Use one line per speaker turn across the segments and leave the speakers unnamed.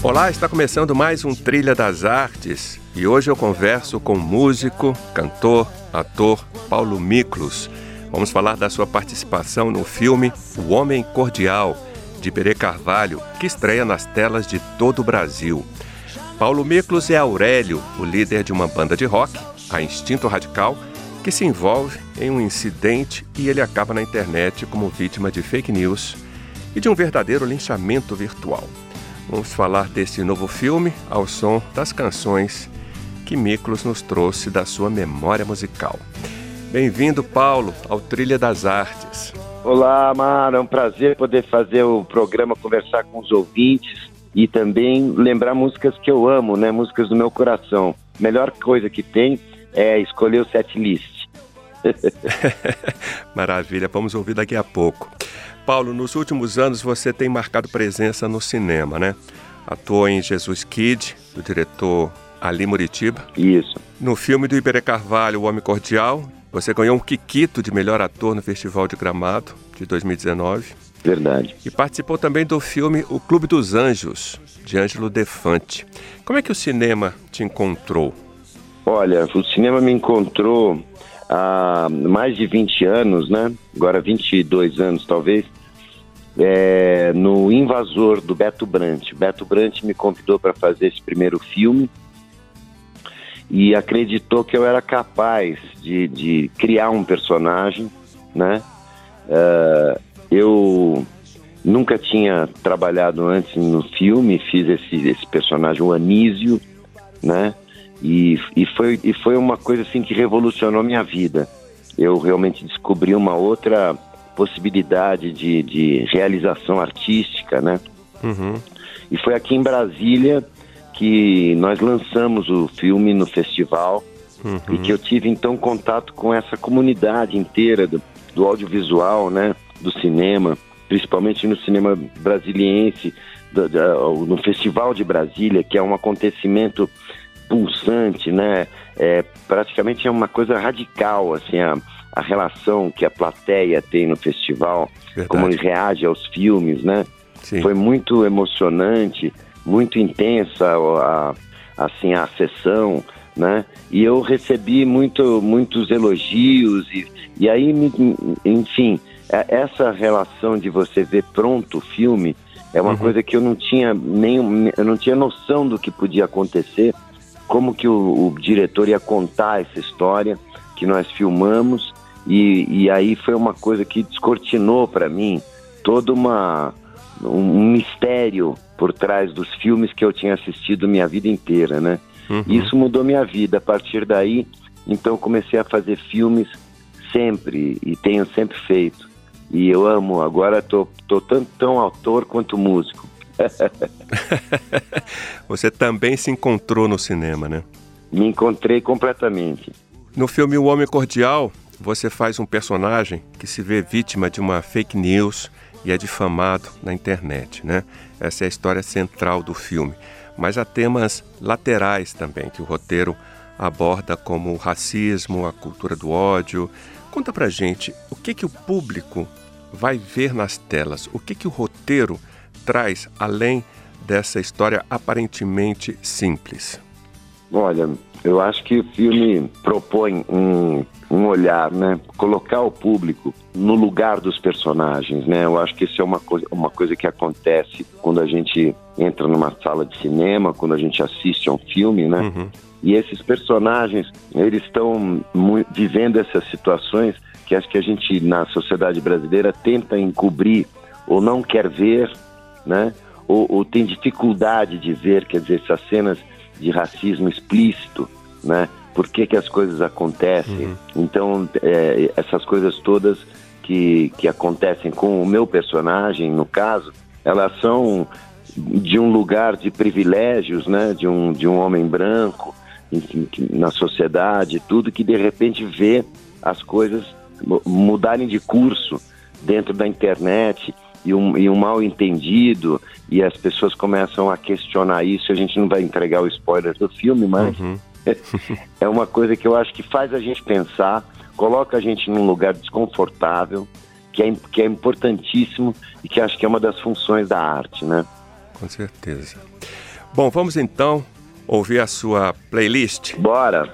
Olá, está começando mais um Trilha das Artes e hoje eu converso com o músico, cantor, ator Paulo Miklos. Vamos falar da sua participação no filme O Homem Cordial, de Perê Carvalho, que estreia nas telas de todo o Brasil. Paulo Miklos é Aurélio, o líder de uma banda de rock, a Instinto Radical, que se envolve em um incidente e ele acaba na internet como vítima de fake news e de um verdadeiro linchamento virtual. Vamos falar desse novo filme ao som das canções que Miklos nos trouxe da sua memória musical. Bem-vindo, Paulo, ao Trilha das Artes.
Olá, Mara, é um prazer poder fazer o programa, conversar com os ouvintes e também lembrar músicas que eu amo, né? Músicas do meu coração. Melhor coisa que tem é escolher o set list.
Maravilha, vamos ouvir daqui a pouco. Paulo, nos últimos anos você tem marcado presença no cinema, né? Atuou em Jesus Kid, do diretor Ali Muritiba.
Isso.
No filme do Iberê Carvalho, O Homem Cordial, você ganhou um Kikito de melhor ator no Festival de Gramado de 2019.
Verdade.
E participou também do filme O Clube dos Anjos, de Ângelo Defante. Como é que o cinema te encontrou?
Olha, o cinema me encontrou há mais de 20 anos, né? Agora 22 anos talvez, é, no Invasor do Beto Brant. Beto Brant me convidou para fazer esse primeiro filme e acreditou que eu era capaz de, de criar um personagem, né? Uh, eu nunca tinha trabalhado antes no filme, fiz esse, esse personagem, o Anísio, né? E, e, foi, e foi uma coisa assim que revolucionou minha vida. Eu realmente descobri uma outra possibilidade de, de realização artística, né? Uhum. E foi aqui em Brasília que nós lançamos o filme no festival uhum. e que eu tive então contato com essa comunidade inteira do, do audiovisual, né? Do cinema, principalmente no cinema brasiliense, do, do, no Festival de Brasília, que é um acontecimento pulsante, né? É, praticamente é uma coisa radical, assim, a, a relação que a plateia tem no festival, Verdade. como ele reage aos filmes, né? Sim. Foi muito emocionante, muito intensa a, a, assim a sessão, né? E eu recebi muito, muitos elogios e, e aí, enfim, é, essa relação de você ver pronto o filme é uma uhum. coisa que eu não tinha nem eu não tinha noção do que podia acontecer, como que o, o diretor ia contar essa história que nós filmamos e, e aí foi uma coisa que descortinou para mim todo uma, um mistério por trás dos filmes que eu tinha assistido minha vida inteira, né? Uhum. Isso mudou minha vida. A partir daí, então comecei a fazer filmes sempre e tenho sempre feito. E eu amo. Agora tô, tô tanto tão autor quanto músico.
Você também se encontrou no cinema, né?
Me encontrei completamente.
No filme O Homem Cordial, você faz um personagem que se vê vítima de uma fake news e é difamado na internet, né? Essa é a história central do filme. Mas há temas laterais também que o roteiro aborda como o racismo, a cultura do ódio. Conta pra gente o que que o público vai ver nas telas, o que que o roteiro traz além dessa história aparentemente simples.
Olha, eu acho que o filme propõe um, um olhar, né? Colocar o público no lugar dos personagens, né? Eu acho que isso é uma, coisa, uma coisa que acontece quando a gente entra numa sala de cinema, quando a gente assiste a um filme, né? Uhum. E esses personagens, eles estão vivendo essas situações que acho que a gente, na sociedade brasileira, tenta encobrir ou não quer ver, né? Ou, ou tem dificuldade de ver, quer dizer, essas cenas de racismo explícito, né? por que, que as coisas acontecem. Uhum. Então, é, essas coisas todas que, que acontecem com o meu personagem, no caso, elas são de um lugar de privilégios, né? De um, de um homem branco enfim, na sociedade, tudo que de repente vê as coisas mudarem de curso dentro da internet e um, e um mal entendido e as pessoas começam a questionar isso. A gente não vai entregar o spoiler do filme, mas uhum. é uma coisa que eu acho que faz a gente pensar, coloca a gente num lugar desconfortável, que é, que é importantíssimo e que acho que é uma das funções da arte, né?
Com certeza. Bom, vamos então ouvir a sua playlist.
Bora!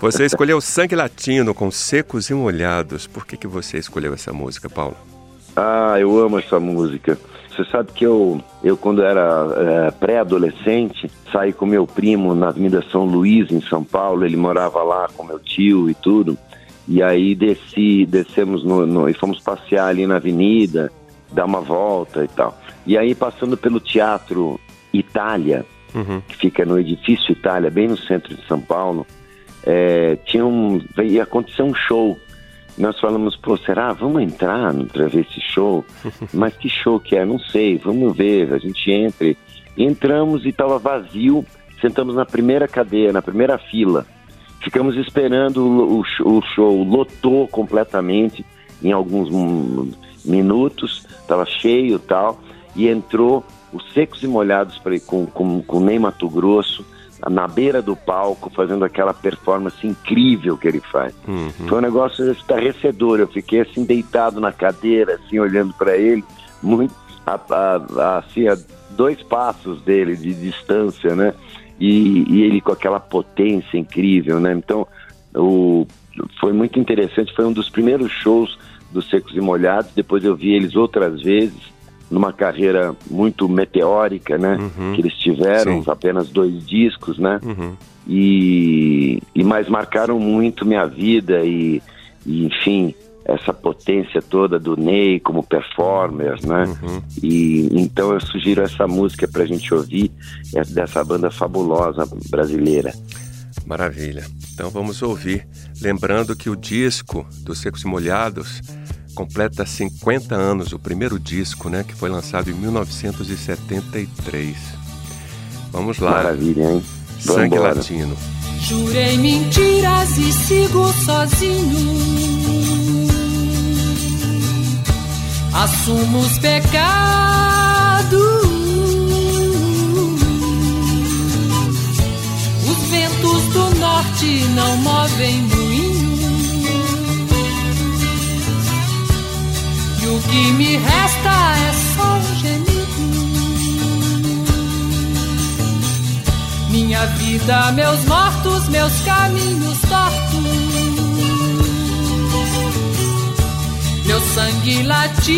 Você escolheu Sangue Latino com Secos e Molhados. Por que, que você escolheu essa música, Paulo?
Ah, eu amo essa música. Você sabe que eu, eu quando era é, pré-adolescente, saí com meu primo na Avenida São Luís, em São Paulo. Ele morava lá com meu tio e tudo. E aí desci, descemos no, no, e fomos passear ali na avenida, dar uma volta e tal. E aí passando pelo Teatro Itália, uhum. que fica no edifício Itália, bem no centro de São Paulo, é, tinha um, ia acontecer um show. Nós falamos, pô, será? Vamos entrar para ver esse show? Mas que show que é? Não sei, vamos ver. A gente entra. Entramos e estava vazio. Sentamos na primeira cadeira, na primeira fila. Ficamos esperando o, o, o show, lotou completamente em alguns minutos, estava cheio tal, e entrou os secos e molhados pra, com, com, com Ney Mato Grosso, na beira do palco, fazendo aquela performance incrível que ele faz. Uhum. Foi um negócio estarrecedor. Eu fiquei assim deitado na cadeira, assim olhando para ele, muito a, a, assim a dois passos dele de distância, né? E, e, ele com aquela potência incrível, né? Então, o, foi muito interessante. Foi um dos primeiros shows dos Secos e Molhados. Depois eu vi eles outras vezes numa carreira muito meteórica, né? Uhum. Que eles tiveram, Sim. apenas dois discos, né? Uhum. E, e mais marcaram muito minha vida e, e, enfim, essa potência toda do Ney como performer, né? Uhum. E então eu sugiro essa música pra gente ouvir, é dessa banda fabulosa brasileira.
Maravilha. Então vamos ouvir. Lembrando que o disco dos Secos e Molhados completa 50 anos, o primeiro disco, né, que foi lançado em 1973. Vamos lá.
Maravilha, hein?
Sangue Vambora. Latino.
Jurei mentiras e sigo sozinho. Assumo os pecados. Os ventos do norte não movem o que me resta é só um gemido. Minha vida, meus mortos, meus caminhos tortos. Meu sangue latino.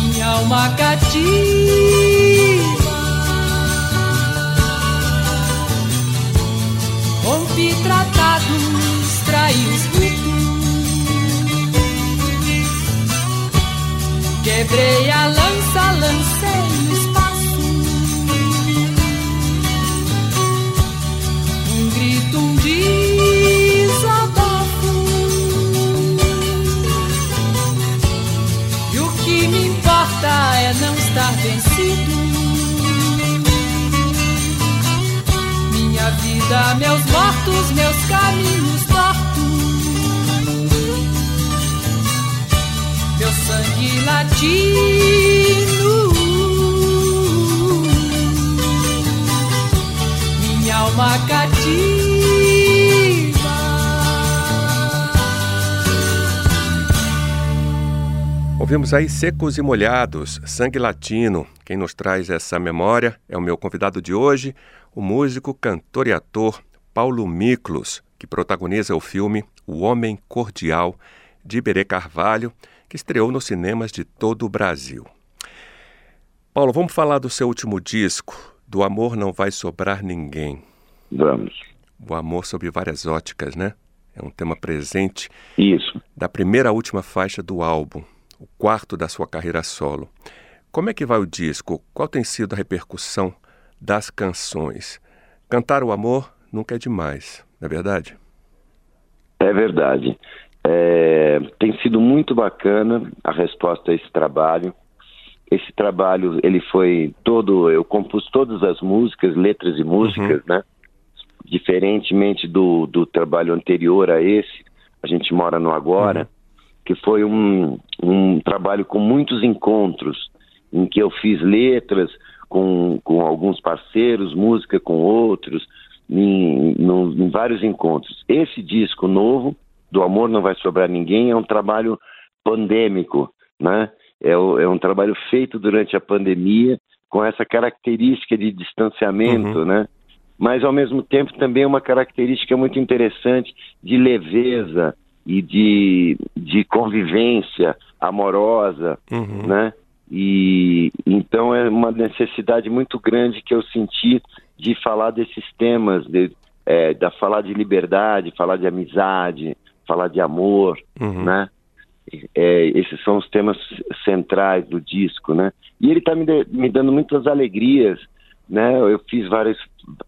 Minha alma cativa. Rompi tratados, traí os ritos. Quebrei a lança, lancei no espaço. Um grito, um desabafo. E o que me importa é não estar vencido. vida, meus mortos, meus caminhos sangue latino, minha alma cativa.
Ouvimos aí Secos e Molhados, Sangue Latino. Quem nos traz essa memória é o meu convidado de hoje, o músico, cantor e ator Paulo Miklos, que protagoniza o filme O Homem Cordial, de Iberê Carvalho, que estreou nos cinemas de todo o Brasil. Paulo, vamos falar do seu último disco, Do Amor Não Vai Sobrar Ninguém.
Vamos.
O amor sob várias óticas, né? É um tema presente.
Isso.
Da primeira à última faixa do álbum, o quarto da sua carreira solo. Como é que vai o disco? Qual tem sido a repercussão das canções? Cantar o amor nunca é demais, não é verdade?
É verdade. É, tem sido muito bacana a resposta a esse trabalho. Esse trabalho, ele foi todo, eu compus todas as músicas, letras e músicas, uhum. né? Diferentemente do, do trabalho anterior a esse, a gente mora no agora, uhum. que foi um, um trabalho com muitos encontros, em que eu fiz letras com, com alguns parceiros, música com outros, em, no, em vários encontros. Esse disco novo, do Amor Não Vai Sobrar Ninguém, é um trabalho pandêmico, né? É, é um trabalho feito durante a pandemia, com essa característica de distanciamento, uhum. né? Mas, ao mesmo tempo, também é uma característica muito interessante de leveza e de, de convivência amorosa, uhum. né? E então é uma necessidade muito grande que eu senti de falar desses temas, de, é, da falar de liberdade, falar de amizade, falar de amor, uhum. né? É, esses são os temas centrais do disco, né? E ele está me, me dando muitas alegrias, né? Eu fiz vários,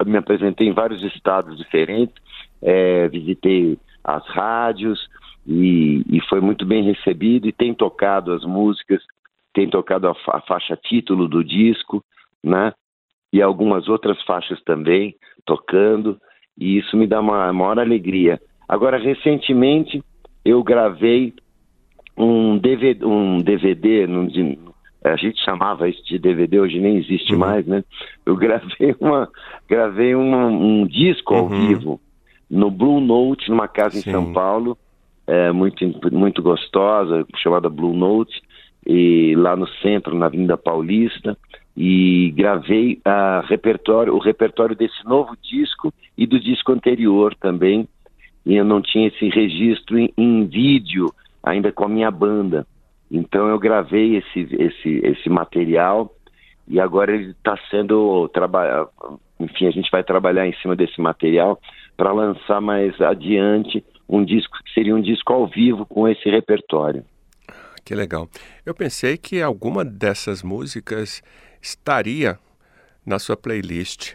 me apresentei em vários estados diferentes, é, visitei as rádios e, e, foi muito bem recebido e tem tocado as músicas, tem tocado a, a faixa título do disco, né? e algumas outras faixas também tocando, e isso me dá uma maior alegria. Agora, recentemente, eu gravei um DVD, um DVD a gente chamava isso de DVD, hoje nem existe uhum. mais, né? Eu gravei, uma, gravei uma, um disco ao uhum. vivo no Blue Note, numa casa Sim. em São Paulo, é, muito, muito gostosa, chamada Blue Note, e lá no centro, na Avenida Paulista e gravei a repertório, o repertório desse novo disco e do disco anterior também. E eu não tinha esse registro em, em vídeo ainda com a minha banda. Então eu gravei esse, esse, esse material e agora ele está sendo trabalhado. Enfim, a gente vai trabalhar em cima desse material para lançar mais adiante um disco que seria um disco ao vivo com esse repertório.
Que legal. Eu pensei que alguma dessas músicas estaria na sua playlist?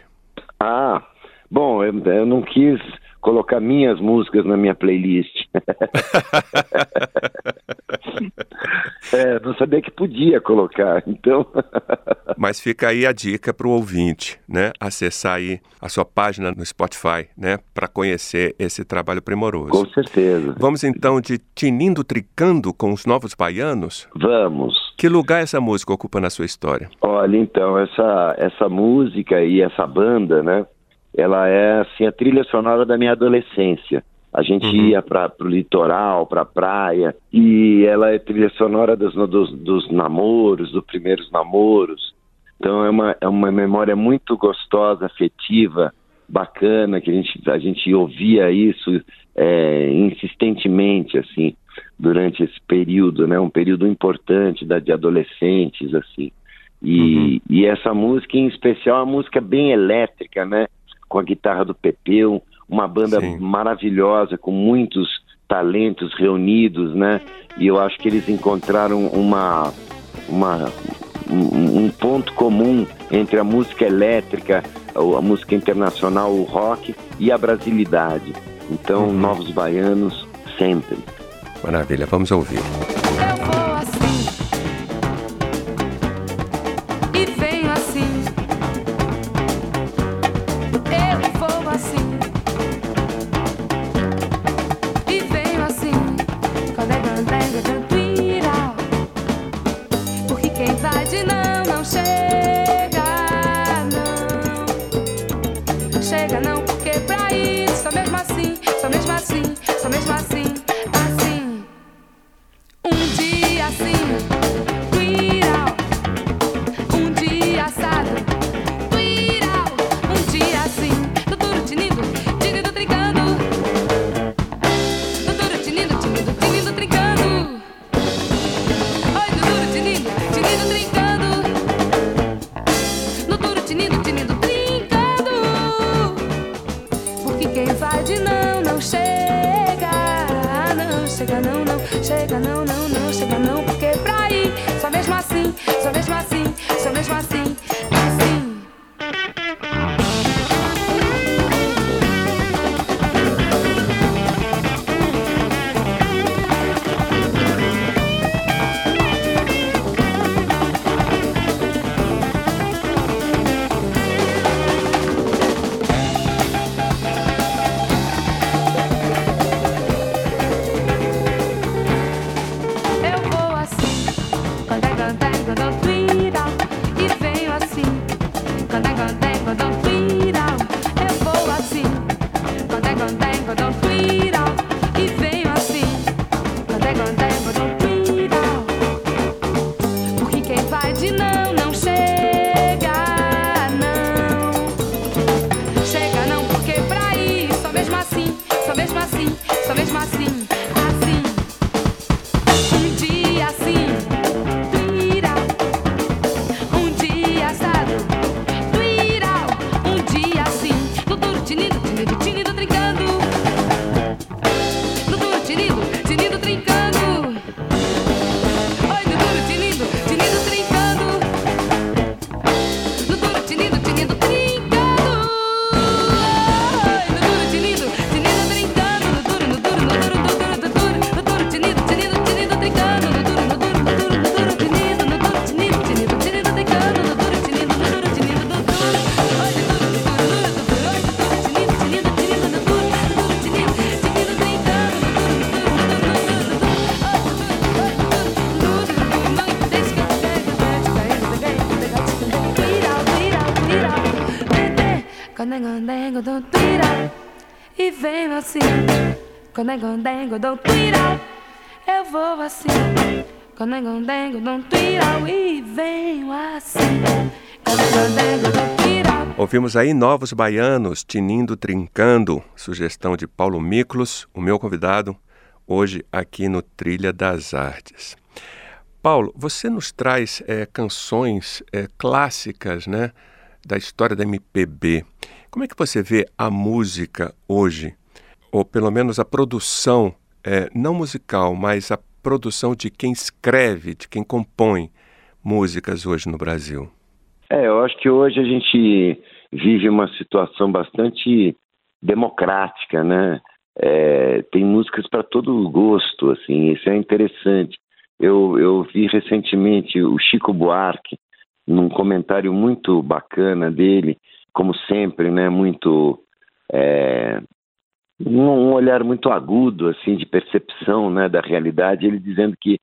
Ah, bom, eu, eu não quis colocar minhas músicas na minha playlist. é, não sabia que podia colocar, então.
Mas fica aí a dica para o ouvinte, né? Acessar aí a sua página no Spotify, né? Para conhecer esse trabalho primoroso.
Com certeza.
Vamos então de Tinindo Tricando com os Novos Baianos?
Vamos.
Que lugar essa música ocupa na sua história?
Olha, então, essa, essa música e essa banda, né? Ela é, assim, a trilha sonora da minha adolescência. A gente uhum. ia para o litoral, para a praia, e ela é trilha sonora dos, dos, dos namoros, dos primeiros namoros. Então é uma, é uma memória muito gostosa, afetiva, bacana, que a gente, a gente ouvia isso é, insistentemente, assim durante esse período, né? Um período importante da, de adolescentes, assim. E, uhum. e essa música em especial é uma música bem elétrica, né? Com a guitarra do Pepeu, uma banda Sim. maravilhosa, com muitos talentos reunidos, né? E eu acho que eles encontraram uma, uma, um, um ponto comum entre a música elétrica, a música internacional, o rock e a brasilidade. Então, uhum. Novos Baianos, sempre.
Maravilha, vamos ouvir.
Condengo, dou tira, eu vou assim. Condengo, dou tira e venho assim. Condengo, dou tira.
Ouvimos aí Novos Baianos, Tinindo Trincando, sugestão de Paulo Miklos, o meu convidado, hoje aqui no Trilha das Artes. Paulo, você nos traz é, canções é, clássicas né, da história da MPB. Como é que você vê a música hoje, ou pelo menos a produção, é, não musical, mas a produção de quem escreve, de quem compõe músicas hoje no Brasil?
É, eu acho que hoje a gente vive uma situação bastante democrática, né? É, tem músicas para todo gosto, assim, isso é interessante. Eu, eu vi recentemente o Chico Buarque, num comentário muito bacana dele, como sempre, né? Muito é, um olhar muito agudo, assim, de percepção, né, da realidade. Ele dizendo que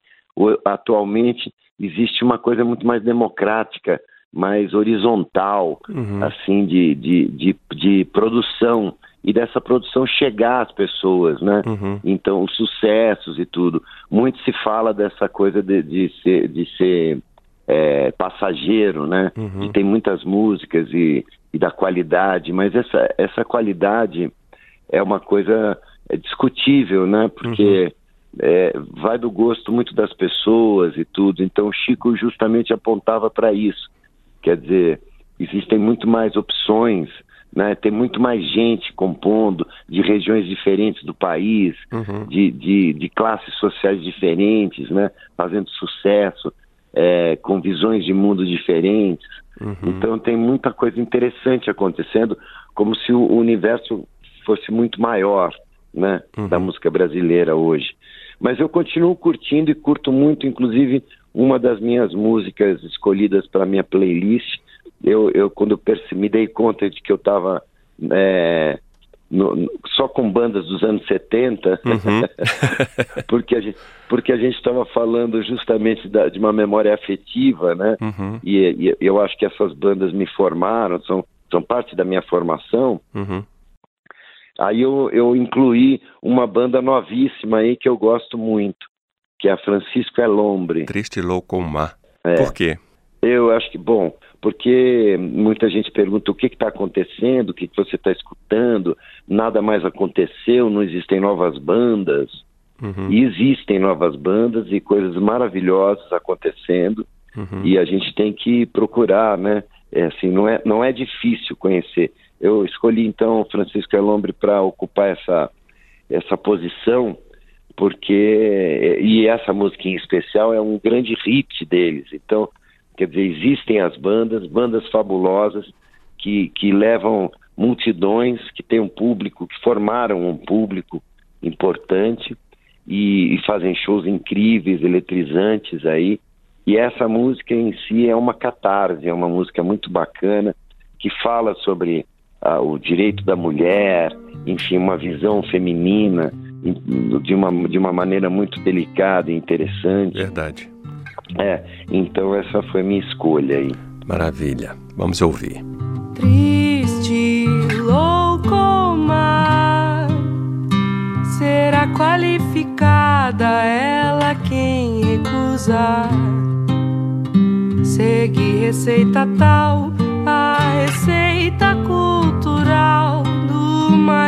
atualmente existe uma coisa muito mais democrática mais horizontal, uhum. assim, de, de, de, de, produção e dessa produção chegar às pessoas, né? Uhum. Então, os sucessos e tudo. Muito se fala dessa coisa de, de ser, de ser é, passageiro, né? Uhum. De ter muitas músicas e, e da qualidade, mas essa, essa qualidade é uma coisa discutível, né? Porque uhum. é, vai do gosto muito das pessoas e tudo. Então, Chico justamente apontava para isso Quer dizer, existem muito mais opções, né? tem muito mais gente compondo de regiões diferentes do país, uhum. de, de, de, classes sociais diferentes, né? fazendo sucesso, é, com visões de mundo diferentes. Uhum. Então tem muita coisa interessante acontecendo, como se o universo fosse muito maior né? Uhum. da música brasileira hoje. Mas eu continuo curtindo e curto muito, inclusive, uma das minhas músicas escolhidas para minha playlist, eu, eu quando me dei conta de que eu estava é, só com bandas dos anos 70, uhum. porque a gente porque a gente estava falando justamente da, de uma memória afetiva, né? Uhum. E, e, eu acho que essas bandas me formaram, são, são parte da minha formação. Uhum. Aí eu, eu incluí uma banda novíssima aí que eu gosto muito, que é a Francisco Elombre.
Triste Loucomar. É. Por quê?
Eu acho que, bom, porque muita gente pergunta o que está acontecendo, o que, que você está escutando, nada mais aconteceu, não existem novas bandas. Uhum. E existem novas bandas e coisas maravilhosas acontecendo. Uhum. E a gente tem que procurar, né? É, assim, não é, não é difícil conhecer. Eu escolhi então Francisco Elombre para ocupar essa, essa posição porque e essa música em especial é um grande hit deles. Então, quer dizer, existem as bandas, bandas fabulosas que, que levam multidões, que têm um público, que formaram um público importante e, e fazem shows incríveis, eletrizantes aí. E essa música em si é uma catarse, é uma música muito bacana que fala sobre ah, o direito da mulher, enfim, uma visão feminina de uma, de uma maneira muito delicada e interessante.
Verdade.
É, então essa foi minha escolha aí.
Maravilha. Vamos ouvir.
Triste, louco mar, será qualificada ela quem recusar. Segue receita tal, a receita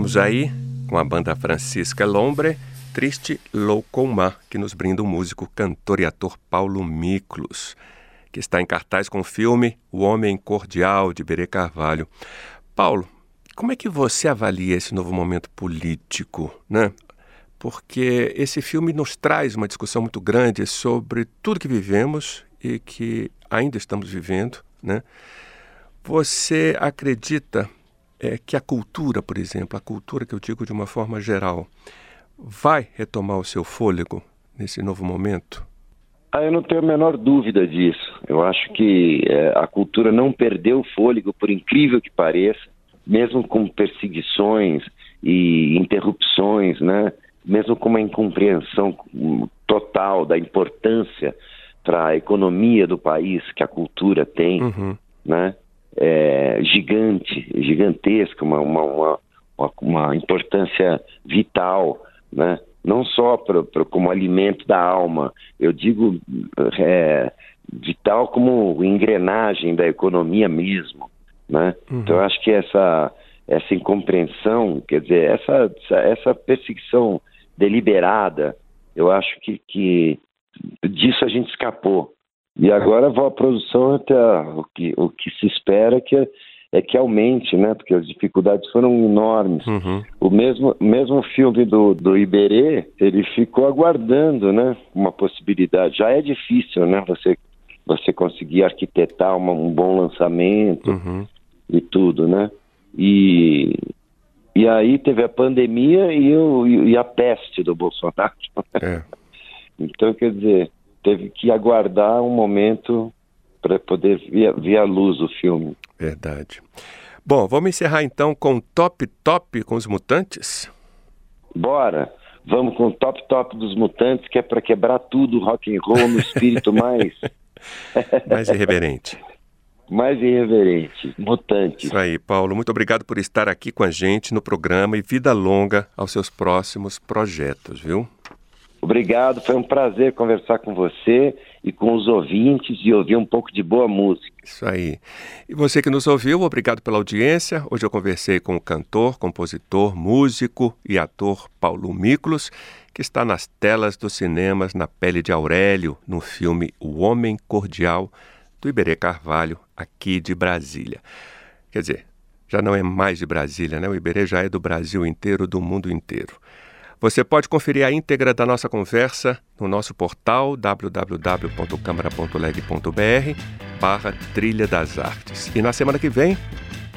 Ouvimos aí, com a banda Francisca Lombre, Triste Loucomar, que nos brinda o músico, cantor e ator Paulo Miklos, que está em cartaz com o filme O Homem Cordial, de Berê Carvalho. Paulo, como é que você avalia esse novo momento político, né? Porque esse filme nos traz uma discussão muito grande sobre tudo que vivemos e que ainda estamos vivendo, né? Você acredita é que a cultura, por exemplo, a cultura que eu digo de uma forma geral, vai retomar o seu fôlego nesse novo momento?
Ah, eu não tenho a menor dúvida disso. Eu acho que é, a cultura não perdeu o fôlego, por incrível que pareça, mesmo com perseguições e interrupções, né? mesmo com uma incompreensão total da importância para a economia do país que a cultura tem, uhum. né? É, gigante, gigantesca, uma, uma, uma, uma, importância vital, né? não só pra, pra, como alimento da alma, eu digo é, vital como engrenagem da economia mesmo. Né? Uhum. Então eu acho que essa, essa incompreensão, quer dizer, essa, essa perseguição deliberada, eu acho que, que disso a gente escapou. E agora a produção até o que, o que se espera é que, é que aumente, né? Porque as dificuldades foram enormes. Uhum. O mesmo, mesmo filme do, do Iberê, ele ficou aguardando, né? Uma possibilidade. Já é difícil, né? Você, você conseguir arquitetar uma, um bom lançamento uhum. e tudo, né? E, e aí teve a pandemia e, o, e a peste do Bolsonaro. É. então, quer dizer, teve que aguardar um momento para poder ver, ver a luz o filme.
Verdade. Bom, vamos encerrar então com Top Top com os Mutantes?
Bora. Vamos com o Top Top dos Mutantes, que é para quebrar tudo, rock and roll no espírito mais...
mais irreverente.
mais irreverente, mutante.
Isso aí, Paulo. Muito obrigado por estar aqui com a gente no programa e vida longa aos seus próximos projetos, viu?
Obrigado, foi um prazer conversar com você e com os ouvintes e ouvir um pouco de boa música.
Isso aí. E você que nos ouviu, obrigado pela audiência. Hoje eu conversei com o cantor, compositor, músico e ator Paulo Miklos, que está nas telas dos cinemas na pele de Aurélio, no filme O Homem Cordial, do Iberê Carvalho, aqui de Brasília. Quer dizer, já não é mais de Brasília, né? O Iberê já é do Brasil inteiro, do mundo inteiro. Você pode conferir a íntegra da nossa conversa no nosso portal www.câmara.leg.br barra Trilha das Artes. E na semana que vem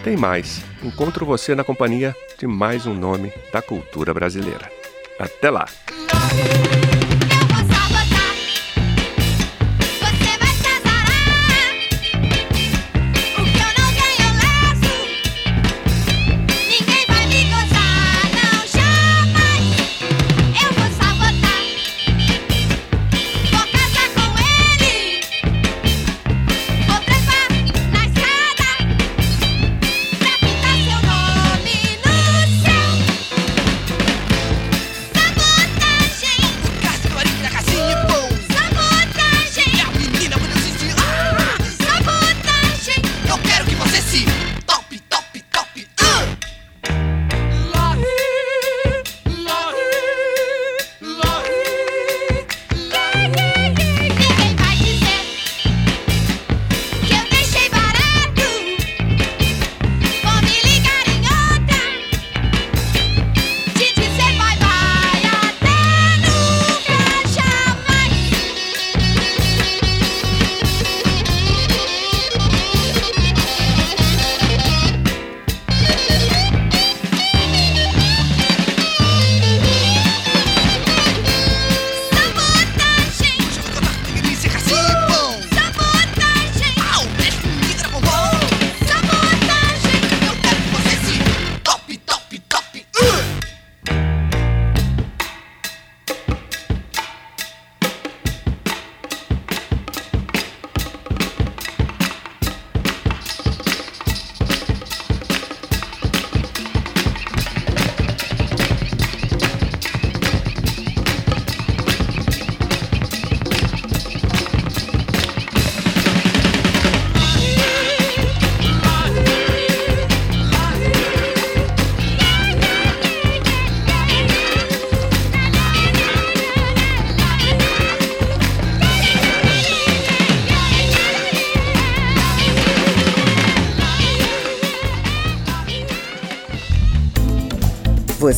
tem mais. Encontro você na companhia de mais um nome da cultura brasileira. Até lá!